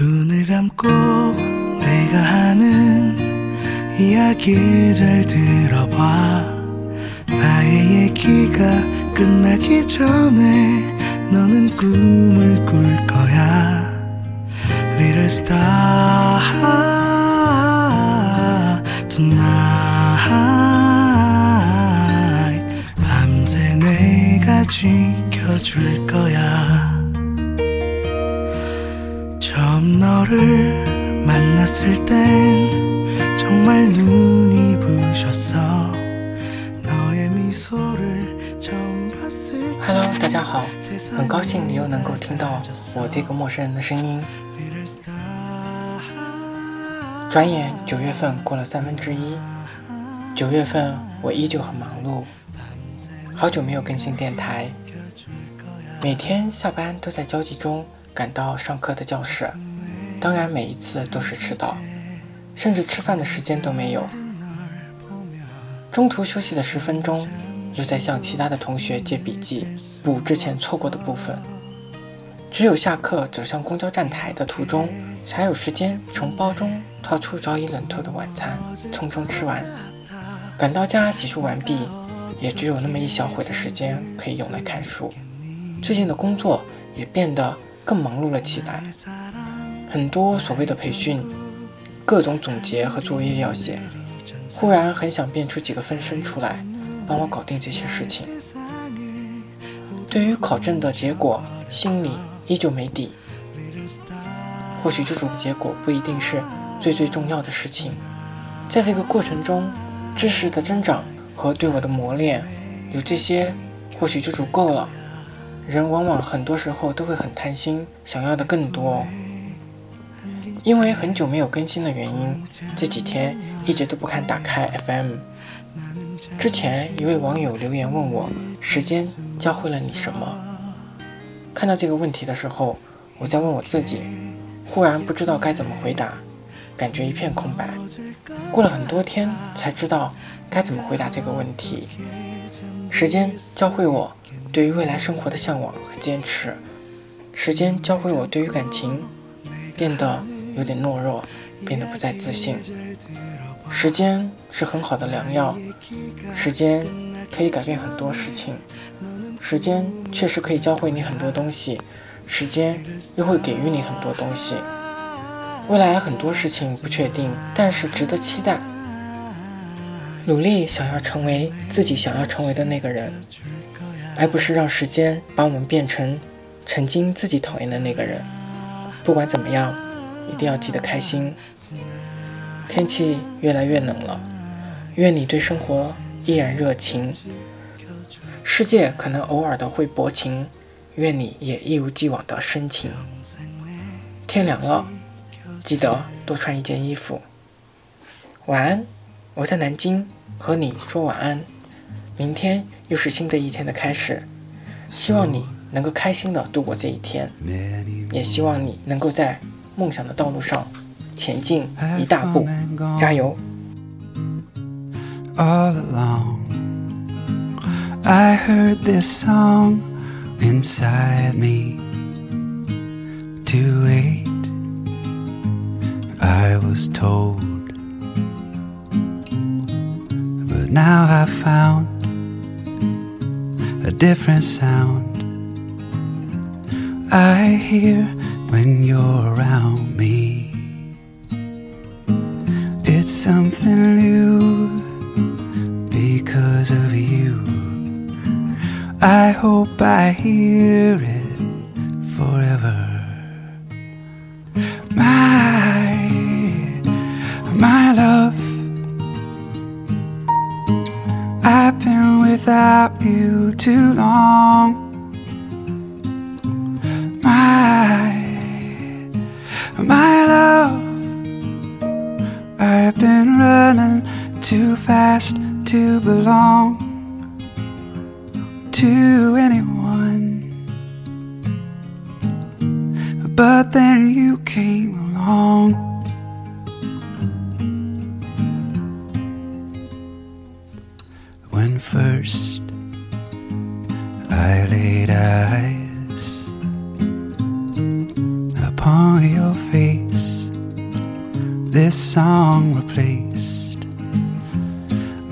눈을 감고 내가 하는 이야기를 잘 들어봐. 나의 얘기가 끝나기 전에 너는 꿈을 꿀 거야. Little star tonight 밤새 내가 지켜줄 거야 처음 너를 만났을 땐 정말 눈이 부셨어 너의 미소를 처음 봤을 Hello，大家好，很高兴你又能够听到我这个陌生人的声音。转眼九月份过了三分之一，九月份我依旧很忙碌，好久没有更新电台，每天下班都在焦急中赶到上课的教室， 当然每一次都是迟到，甚至吃饭的时间都没有。中途休息的十分钟，又在向其他的同学借笔记，补之前错过的部分。只有下课走向公交站台的途中，才有时间从包中掏出早已冷透的晚餐，匆匆吃完。赶到家洗漱完毕，也只有那么一小会的时间可以用来看书。最近的工作也变得更忙碌了起来，很多所谓的培训，各种总结和作业要写。忽然很想变出几个分身出来，帮我搞定这些事情。对于考证的结果，心里依旧没底。或许这种结果不一定是最最重要的事情，在这个过程中，知识的增长和对我的磨练，有这些或许就足够了。人往往很多时候都会很贪心，想要的更多。因为很久没有更新的原因，这几天一直都不敢打开 FM。之前一位网友留言问我：“时间教会了你什么？”看到这个问题的时候，我在问我自己，忽然不知道该怎么回答，感觉一片空白。过了很多天才知道该怎么回答这个问题。时间教会我对于未来生活的向往和坚持，时间教会我对于感情变得。有点懦弱，变得不再自信。时间是很好的良药，时间可以改变很多事情，时间确实可以教会你很多东西，时间又会给予你很多东西。未来很多事情不确定，但是值得期待。努力想要成为自己想要成为的那个人，而不是让时间把我们变成曾经自己讨厌的那个人。不管怎么样。一定要记得开心。天气越来越冷了，愿你对生活依然热情。世界可能偶尔的会薄情，愿你也一如既往的深情。天凉了，记得多穿一件衣服。晚安，我在南京和你说晚安。明天又是新的一天的开始，希望你能够开心的度过这一天，也希望你能够在。梦想的道路上前进一大步，加油！All along, I heard this song inside me. To wait, I was told. But now I found a different sound. I hear when you're around me. It's something new because of you. I hope I hear it forever. My, my love. I've been without you too long. My running too fast to belong to anyone. But then you came along. When first I laid eyes upon your face. This song replaced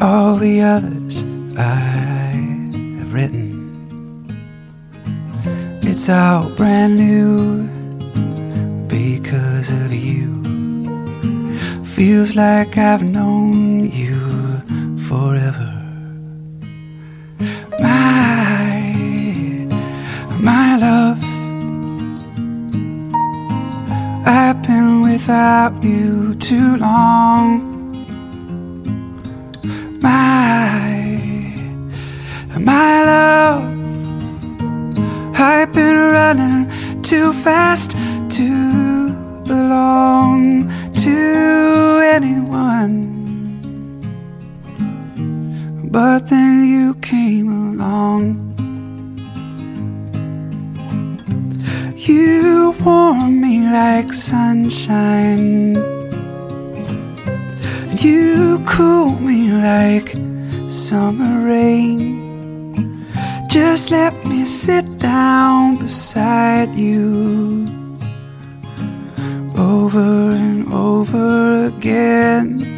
all the others I have written. It's all brand new because of you. Feels like I've known you without you too long. My, my love. I've been running too fast to belong to anyone. But then sunshine. And you cool me like summer rain. Just let me sit down beside you over and over again.